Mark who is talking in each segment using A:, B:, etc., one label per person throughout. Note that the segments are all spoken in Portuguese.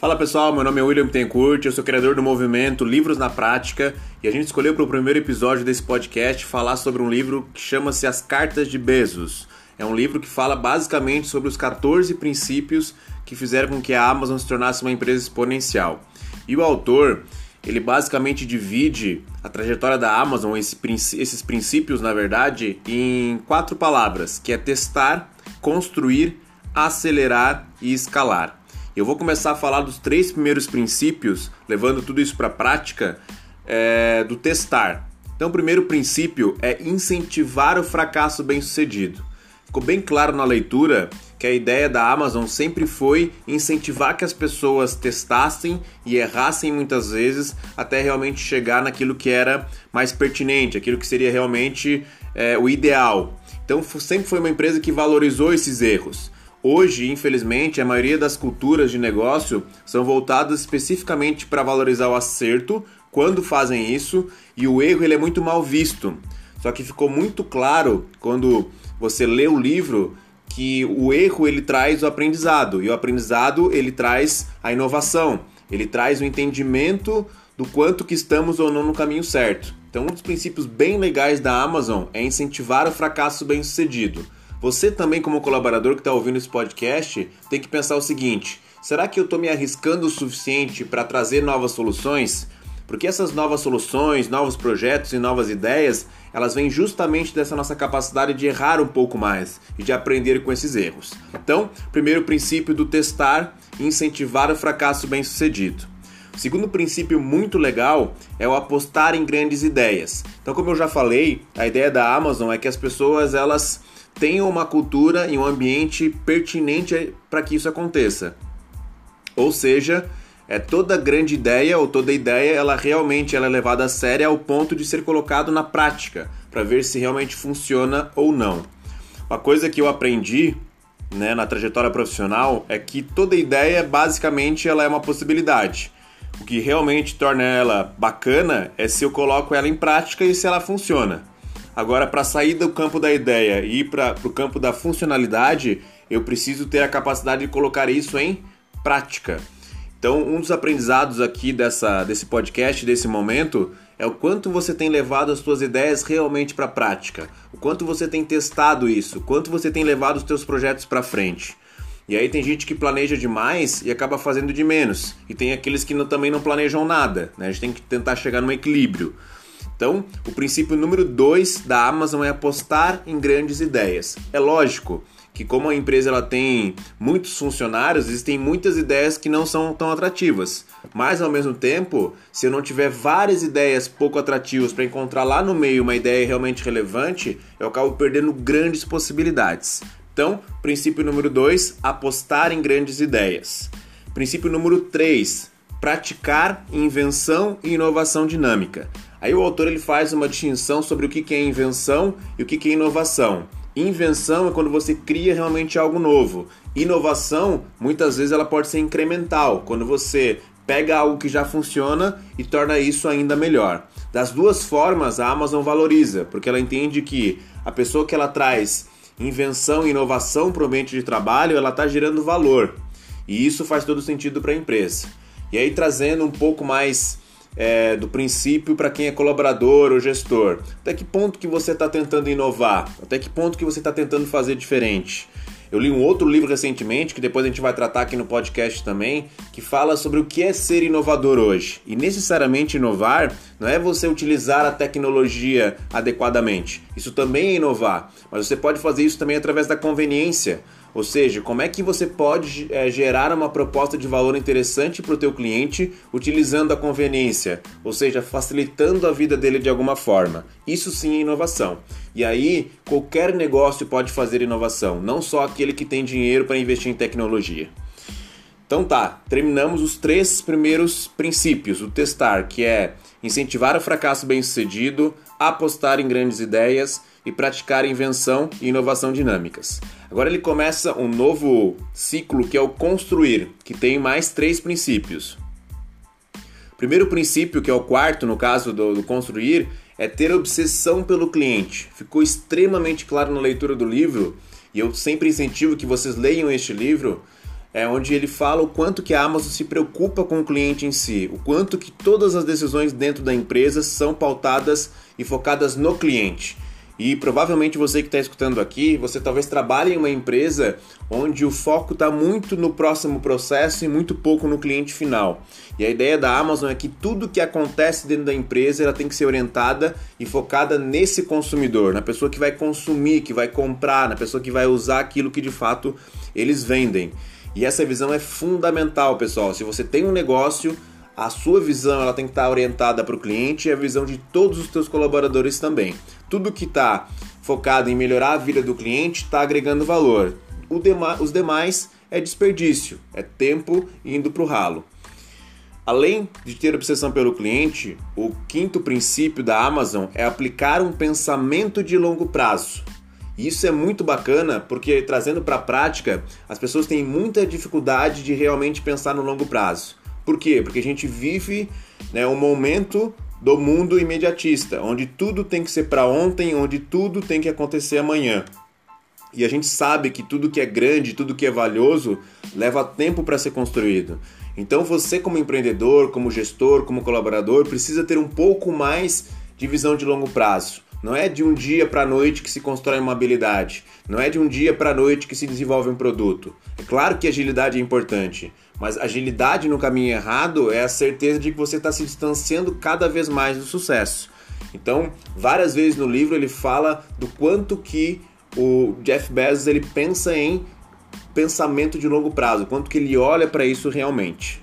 A: Fala pessoal, meu nome é William Tencourt, eu sou criador do movimento Livros na Prática e a gente escolheu para o primeiro episódio desse podcast falar sobre um livro que chama-se As Cartas de Bezos. É um livro que fala basicamente sobre os 14 princípios que fizeram com que a Amazon se tornasse uma empresa exponencial. E o autor, ele basicamente divide a trajetória da Amazon, esses princípios na verdade, em quatro palavras, que é testar, construir, acelerar e escalar. Eu vou começar a falar dos três primeiros princípios, levando tudo isso para a prática, é, do testar. Então, o primeiro princípio é incentivar o fracasso bem-sucedido. Ficou bem claro na leitura que a ideia da Amazon sempre foi incentivar que as pessoas testassem e errassem muitas vezes até realmente chegar naquilo que era mais pertinente, aquilo que seria realmente é, o ideal. Então sempre foi uma empresa que valorizou esses erros. Hoje, infelizmente, a maioria das culturas de negócio são voltadas especificamente para valorizar o acerto quando fazem isso e o erro ele é muito mal visto. Só que ficou muito claro quando você lê o livro que o erro ele traz o aprendizado e o aprendizado ele traz a inovação, ele traz o entendimento do quanto que estamos ou não no caminho certo. Então, um dos princípios bem legais da Amazon é incentivar o fracasso bem-sucedido. Você também, como colaborador que está ouvindo esse podcast, tem que pensar o seguinte: será que eu estou me arriscando o suficiente para trazer novas soluções? Porque essas novas soluções, novos projetos e novas ideias, elas vêm justamente dessa nossa capacidade de errar um pouco mais e de aprender com esses erros. Então, primeiro princípio do testar e incentivar o fracasso bem-sucedido. Segundo princípio muito legal é o apostar em grandes ideias. Então, como eu já falei, a ideia da Amazon é que as pessoas elas tenham uma cultura e um ambiente pertinente para que isso aconteça. Ou seja, é toda grande ideia ou toda ideia, ela realmente ela é levada a sério ao ponto de ser colocado na prática, para ver se realmente funciona ou não. Uma coisa que eu aprendi né, na trajetória profissional é que toda ideia, basicamente, ela é uma possibilidade. O que realmente torna ela bacana é se eu coloco ela em prática e se ela funciona. Agora, para sair do campo da ideia e ir para o campo da funcionalidade, eu preciso ter a capacidade de colocar isso em prática. Então, um dos aprendizados aqui dessa, desse podcast, desse momento, é o quanto você tem levado as suas ideias realmente para a prática, o quanto você tem testado isso, o quanto você tem levado os seus projetos para frente. E aí tem gente que planeja demais e acaba fazendo de menos. E tem aqueles que não, também não planejam nada. Né? A gente tem que tentar chegar num equilíbrio. Então, o princípio número 2 da Amazon é apostar em grandes ideias. É lógico que como a empresa ela tem muitos funcionários, existem muitas ideias que não são tão atrativas. Mas ao mesmo tempo, se eu não tiver várias ideias pouco atrativas para encontrar lá no meio uma ideia realmente relevante, eu acabo perdendo grandes possibilidades. Então, princípio número 2, apostar em grandes ideias. Princípio número 3, praticar invenção e inovação dinâmica. Aí o autor ele faz uma distinção sobre o que é invenção e o que é inovação. Invenção é quando você cria realmente algo novo. Inovação, muitas vezes ela pode ser incremental, quando você pega algo que já funciona e torna isso ainda melhor. Das duas formas, a Amazon valoriza, porque ela entende que a pessoa que ela traz invenção e inovação para o ambiente de trabalho, ela está gerando valor. E isso faz todo sentido para a empresa. E aí trazendo um pouco mais é, do princípio para quem é colaborador ou gestor. Até que ponto que você está tentando inovar? Até que ponto que você está tentando fazer diferente? Eu li um outro livro recentemente, que depois a gente vai tratar aqui no podcast também, que fala sobre o que é ser inovador hoje. E necessariamente inovar não é você utilizar a tecnologia adequadamente. Isso também é inovar, mas você pode fazer isso também através da conveniência. Ou seja, como é que você pode é, gerar uma proposta de valor interessante para o teu cliente utilizando a conveniência, ou seja, facilitando a vida dele de alguma forma. Isso sim é inovação. E aí, qualquer negócio pode fazer inovação, não só aquele que tem dinheiro para investir em tecnologia. Então tá, terminamos os três primeiros princípios, o testar, que é incentivar o fracasso bem-sucedido, apostar em grandes ideias e praticar invenção e inovação dinâmicas. Agora ele começa um novo ciclo que é o construir, que tem mais três princípios. O primeiro princípio, que é o quarto no caso do, do construir, é ter obsessão pelo cliente. Ficou extremamente claro na leitura do livro e eu sempre incentivo que vocês leiam este livro é onde ele fala o quanto que a Amazon se preocupa com o cliente em si, o quanto que todas as decisões dentro da empresa são pautadas e focadas no cliente. E provavelmente você que está escutando aqui, você talvez trabalhe em uma empresa onde o foco está muito no próximo processo e muito pouco no cliente final. E a ideia da Amazon é que tudo que acontece dentro da empresa ela tem que ser orientada e focada nesse consumidor, na pessoa que vai consumir, que vai comprar, na pessoa que vai usar aquilo que de fato eles vendem. E essa visão é fundamental, pessoal. Se você tem um negócio, a sua visão ela tem que estar orientada para o cliente e a visão de todos os seus colaboradores também. Tudo que está focado em melhorar a vida do cliente está agregando valor. Dema os demais é desperdício, é tempo indo para o ralo. Além de ter obsessão pelo cliente, o quinto princípio da Amazon é aplicar um pensamento de longo prazo. Isso é muito bacana porque, trazendo para a prática, as pessoas têm muita dificuldade de realmente pensar no longo prazo. Por quê? Porque a gente vive né, um momento do mundo imediatista, onde tudo tem que ser para ontem, onde tudo tem que acontecer amanhã. E a gente sabe que tudo que é grande, tudo que é valioso, leva tempo para ser construído. Então você, como empreendedor, como gestor, como colaborador, precisa ter um pouco mais de visão de longo prazo. Não é de um dia para a noite que se constrói uma habilidade. Não é de um dia para a noite que se desenvolve um produto. É claro que agilidade é importante, mas agilidade no caminho errado é a certeza de que você está se distanciando cada vez mais do sucesso. Então, várias vezes no livro ele fala do quanto que o Jeff Bezos ele pensa em pensamento de longo prazo, quanto que ele olha para isso realmente.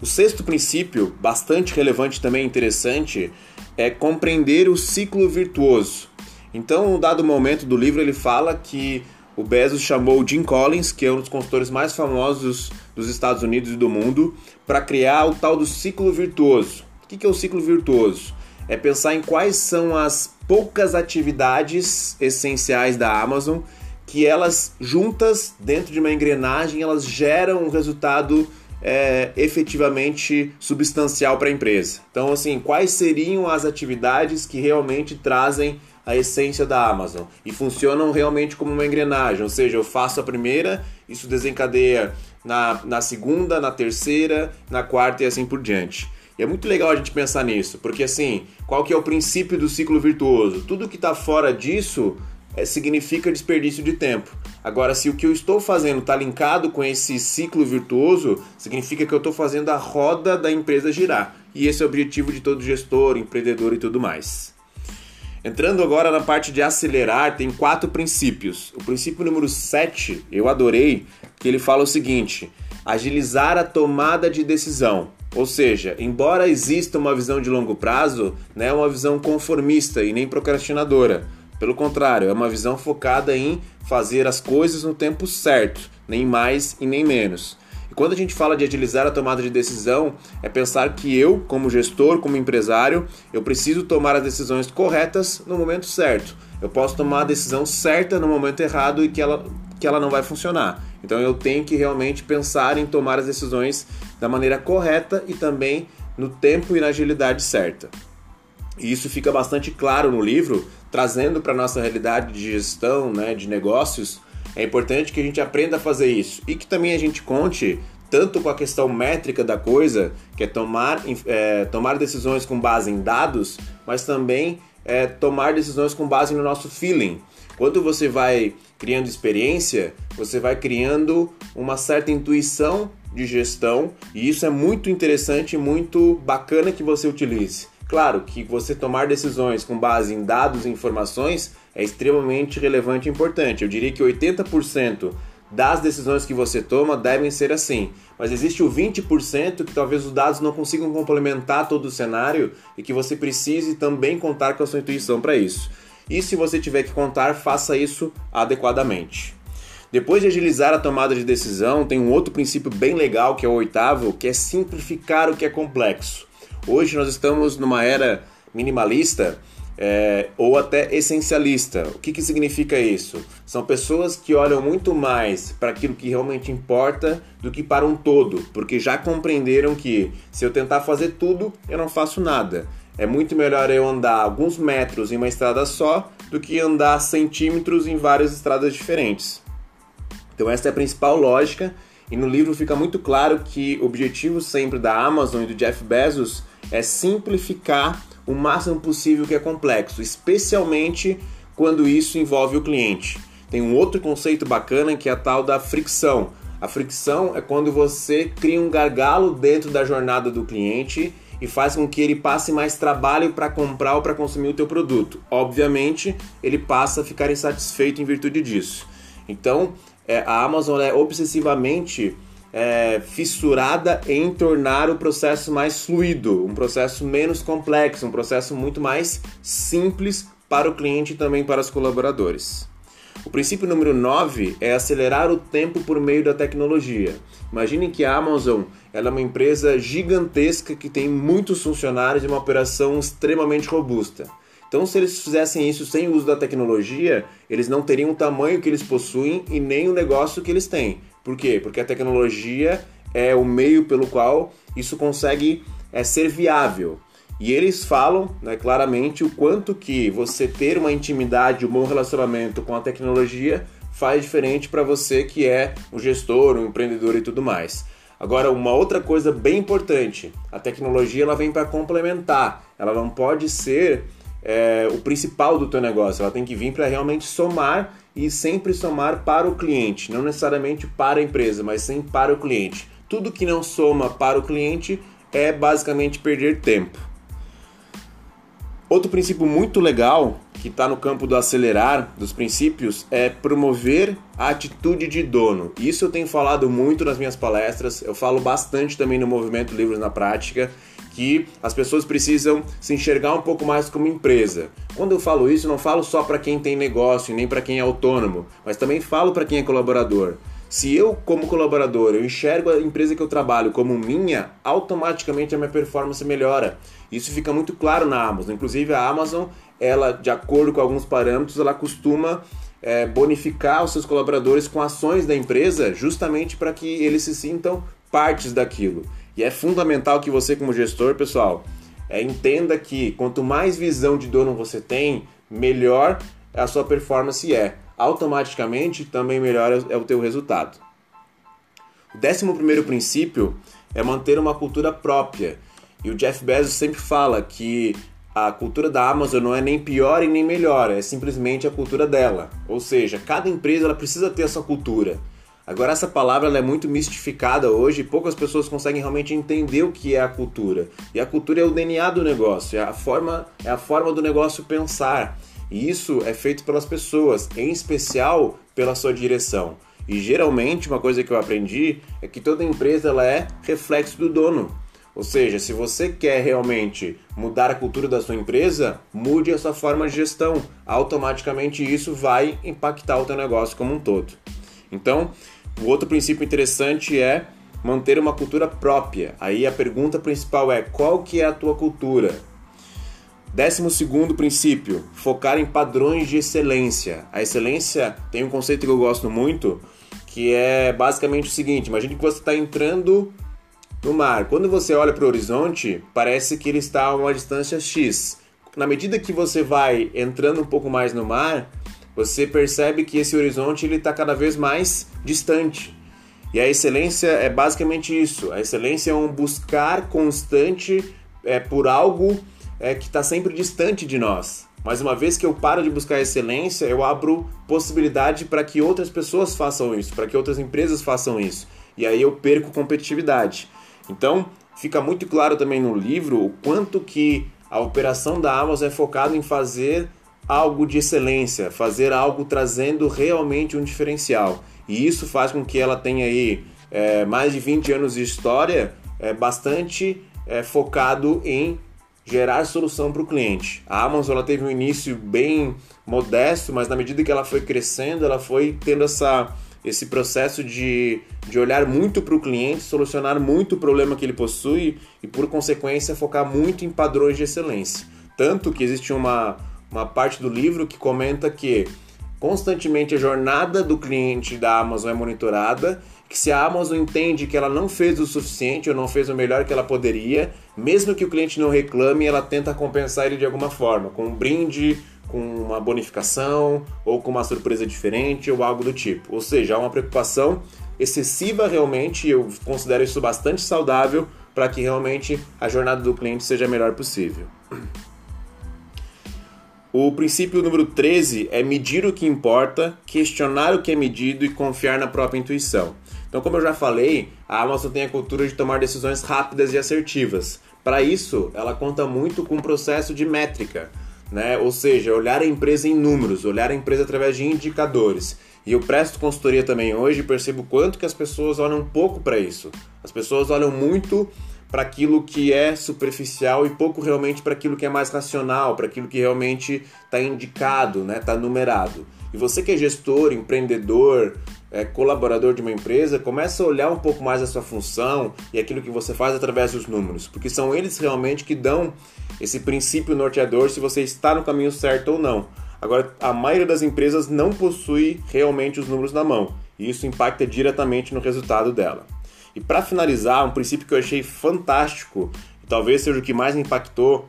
A: O sexto princípio, bastante relevante também interessante, é compreender o ciclo virtuoso. Então, um dado momento do livro, ele fala que o Bezos chamou Jim Collins, que é um dos consultores mais famosos dos Estados Unidos e do mundo, para criar o tal do ciclo virtuoso. O que é o ciclo virtuoso? É pensar em quais são as poucas atividades essenciais da Amazon que elas juntas dentro de uma engrenagem elas geram um resultado é, efetivamente substancial para a empresa. Então, assim, quais seriam as atividades que realmente trazem a essência da Amazon e funcionam realmente como uma engrenagem? Ou seja, eu faço a primeira, isso desencadeia na, na segunda, na terceira, na quarta e assim por diante. E é muito legal a gente pensar nisso, porque assim, qual que é o princípio do ciclo virtuoso? Tudo que está fora disso é, significa desperdício de tempo. Agora, se o que eu estou fazendo está linkado com esse ciclo virtuoso, significa que eu estou fazendo a roda da empresa girar. E esse é o objetivo de todo gestor, empreendedor e tudo mais. Entrando agora na parte de acelerar, tem quatro princípios. O princípio número 7, eu adorei, que ele fala o seguinte: agilizar a tomada de decisão. Ou seja, embora exista uma visão de longo prazo, não é uma visão conformista e nem procrastinadora. Pelo contrário, é uma visão focada em fazer as coisas no tempo certo, nem mais e nem menos. E quando a gente fala de agilizar a tomada de decisão, é pensar que eu, como gestor, como empresário, eu preciso tomar as decisões corretas no momento certo. Eu posso tomar a decisão certa no momento errado e que ela, que ela não vai funcionar. Então eu tenho que realmente pensar em tomar as decisões da maneira correta e também no tempo e na agilidade certa. E isso fica bastante claro no livro, trazendo para a nossa realidade de gestão, né, de negócios. É importante que a gente aprenda a fazer isso e que também a gente conte tanto com a questão métrica da coisa, que é tomar, é, tomar decisões com base em dados, mas também é, tomar decisões com base no nosso feeling. Quando você vai criando experiência, você vai criando uma certa intuição de gestão e isso é muito interessante e muito bacana que você utilize. Claro que você tomar decisões com base em dados e informações é extremamente relevante e importante. Eu diria que 80% das decisões que você toma devem ser assim. Mas existe o 20% que talvez os dados não consigam complementar todo o cenário e que você precise também contar com a sua intuição para isso. E se você tiver que contar, faça isso adequadamente. Depois de agilizar a tomada de decisão, tem um outro princípio bem legal que é o oitavo, que é simplificar o que é complexo. Hoje nós estamos numa era minimalista é, ou até essencialista. O que, que significa isso? São pessoas que olham muito mais para aquilo que realmente importa do que para um todo, porque já compreenderam que se eu tentar fazer tudo, eu não faço nada. É muito melhor eu andar alguns metros em uma estrada só do que andar centímetros em várias estradas diferentes. Então, essa é a principal lógica E no livro fica muito claro que o objetivo sempre da Amazon e do Jeff Bezos é simplificar o máximo possível que é complexo, especialmente quando isso envolve o cliente. Tem um outro conceito bacana que é a tal da fricção. A fricção é quando você cria um gargalo dentro da jornada do cliente e faz com que ele passe mais trabalho para comprar ou para consumir o teu produto. Obviamente, ele passa a ficar insatisfeito em virtude disso. Então, é, a Amazon é obsessivamente é, fissurada em tornar o processo mais fluido, um processo menos complexo, um processo muito mais simples para o cliente e também para os colaboradores. O princípio número 9 é acelerar o tempo por meio da tecnologia. Imaginem que a Amazon é uma empresa gigantesca que tem muitos funcionários e uma operação extremamente robusta. Então, se eles fizessem isso sem o uso da tecnologia, eles não teriam o tamanho que eles possuem e nem o negócio que eles têm. Por quê? Porque a tecnologia é o meio pelo qual isso consegue é, ser viável. E eles falam né, claramente o quanto que você ter uma intimidade, um bom relacionamento com a tecnologia faz diferente para você que é um gestor, um empreendedor e tudo mais. Agora, uma outra coisa bem importante, a tecnologia ela vem para complementar, ela não pode ser é, o principal do teu negócio, ela tem que vir para realmente somar e sempre somar para o cliente, não necessariamente para a empresa, mas sim para o cliente. Tudo que não soma para o cliente é basicamente perder tempo. Outro princípio muito legal que está no campo do acelerar dos princípios é promover a atitude de dono. Isso eu tenho falado muito nas minhas palestras, eu falo bastante também no movimento Livros na Prática, que as pessoas precisam se enxergar um pouco mais como empresa. Quando eu falo isso, não falo só para quem tem negócio, nem para quem é autônomo, mas também falo para quem é colaborador. Se eu, como colaborador, eu enxergo a empresa que eu trabalho como minha, automaticamente a minha performance melhora. Isso fica muito claro na Amazon. Inclusive a Amazon, ela, de acordo com alguns parâmetros, ela costuma é, bonificar os seus colaboradores com ações da empresa, justamente para que eles se sintam partes daquilo. E é fundamental que você, como gestor, pessoal, é, entenda que quanto mais visão de dono você tem, melhor a sua performance é automaticamente também melhora é o teu resultado. O décimo primeiro princípio é manter uma cultura própria. E o Jeff Bezos sempre fala que a cultura da Amazon não é nem pior e nem melhor, é simplesmente a cultura dela. Ou seja, cada empresa ela precisa ter essa cultura. Agora essa palavra é muito mistificada hoje e poucas pessoas conseguem realmente entender o que é a cultura. E a cultura é o DNA do negócio, é a forma, é a forma do negócio pensar. E isso é feito pelas pessoas, em especial pela sua direção. E geralmente uma coisa que eu aprendi é que toda empresa ela é reflexo do dono. Ou seja, se você quer realmente mudar a cultura da sua empresa, mude a sua forma de gestão. Automaticamente isso vai impactar o teu negócio como um todo. Então, o outro princípio interessante é manter uma cultura própria. Aí a pergunta principal é: qual que é a tua cultura? Décimo segundo princípio, focar em padrões de excelência. A excelência tem um conceito que eu gosto muito, que é basicamente o seguinte: imagine que você está entrando no mar. Quando você olha para o horizonte, parece que ele está a uma distância x. Na medida que você vai entrando um pouco mais no mar, você percebe que esse horizonte ele está cada vez mais distante. E a excelência é basicamente isso. A excelência é um buscar constante é, por algo é, que está sempre distante de nós. Mas uma vez que eu paro de buscar excelência, eu abro possibilidade para que outras pessoas façam isso, para que outras empresas façam isso. E aí eu perco competitividade. Então, fica muito claro também no livro o quanto que a operação da Amazon é focada em fazer algo de excelência, fazer algo trazendo realmente um diferencial. E isso faz com que ela tenha aí é, mais de 20 anos de história, é, bastante é, focado em gerar solução para o cliente. A Amazon ela teve um início bem modesto, mas na medida que ela foi crescendo, ela foi tendo essa, esse processo de, de olhar muito para o cliente, solucionar muito o problema que ele possui e, por consequência, focar muito em padrões de excelência. Tanto que existe uma, uma parte do livro que comenta que constantemente a jornada do cliente da Amazon é monitorada que se a Amazon entende que ela não fez o suficiente ou não fez o melhor que ela poderia, mesmo que o cliente não reclame, ela tenta compensar ele de alguma forma, com um brinde, com uma bonificação ou com uma surpresa diferente ou algo do tipo. Ou seja, há uma preocupação excessiva realmente, eu considero isso bastante saudável para que realmente a jornada do cliente seja a melhor possível. O princípio número 13 é medir o que importa, questionar o que é medido e confiar na própria intuição. Então, como eu já falei, a Amazon tem a cultura de tomar decisões rápidas e assertivas. Para isso, ela conta muito com o processo de métrica, né? ou seja, olhar a empresa em números, olhar a empresa através de indicadores. E eu presto consultoria também hoje e percebo quanto que as pessoas olham pouco para isso. As pessoas olham muito para aquilo que é superficial e pouco realmente para aquilo que é mais racional, para aquilo que realmente está indicado, está né, tá numerado. E você que é gestor, empreendedor, é, colaborador de uma empresa, começa a olhar um pouco mais a sua função e aquilo que você faz através dos números, porque são eles realmente que dão esse princípio norteador se você está no caminho certo ou não. Agora, a maioria das empresas não possui realmente os números na mão, e isso impacta diretamente no resultado dela. E para finalizar, um princípio que eu achei fantástico, e talvez seja o que mais me impactou,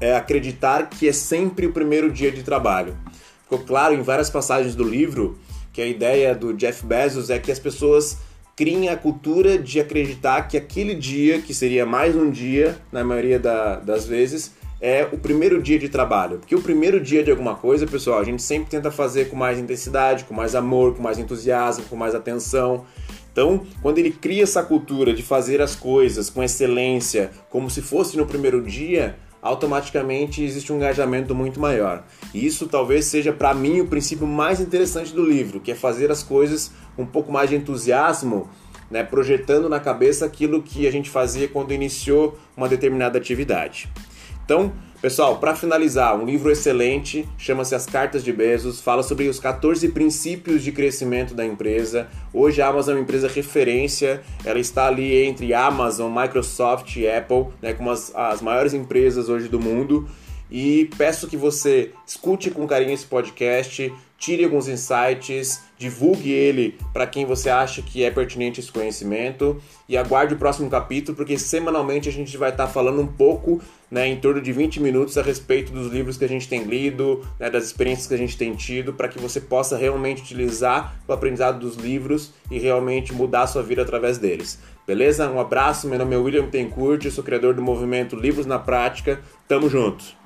A: é acreditar que é sempre o primeiro dia de trabalho. Ficou claro em várias passagens do livro que a ideia do Jeff Bezos é que as pessoas criem a cultura de acreditar que aquele dia, que seria mais um dia, na maioria da, das vezes, é o primeiro dia de trabalho. Porque o primeiro dia de alguma coisa, pessoal, a gente sempre tenta fazer com mais intensidade, com mais amor, com mais entusiasmo, com mais atenção. Então, quando ele cria essa cultura de fazer as coisas com excelência, como se fosse no primeiro dia, automaticamente existe um engajamento muito maior. E isso talvez seja para mim o princípio mais interessante do livro, que é fazer as coisas com um pouco mais de entusiasmo, né, projetando na cabeça aquilo que a gente fazia quando iniciou uma determinada atividade. Então, Pessoal, para finalizar, um livro excelente, chama-se As Cartas de Bezos, fala sobre os 14 princípios de crescimento da empresa. Hoje a Amazon é uma empresa referência, ela está ali entre Amazon, Microsoft e Apple, né, como as, as maiores empresas hoje do mundo. E peço que você escute com carinho esse podcast, tire alguns insights, divulgue ele para quem você acha que é pertinente esse conhecimento e aguarde o próximo capítulo, porque semanalmente a gente vai estar tá falando um pouco, né, em torno de 20 minutos a respeito dos livros que a gente tem lido, né, das experiências que a gente tem tido, para que você possa realmente utilizar o aprendizado dos livros e realmente mudar a sua vida através deles. Beleza? Um abraço, meu nome é William Tencourt, eu sou criador do movimento Livros na Prática. Tamo junto!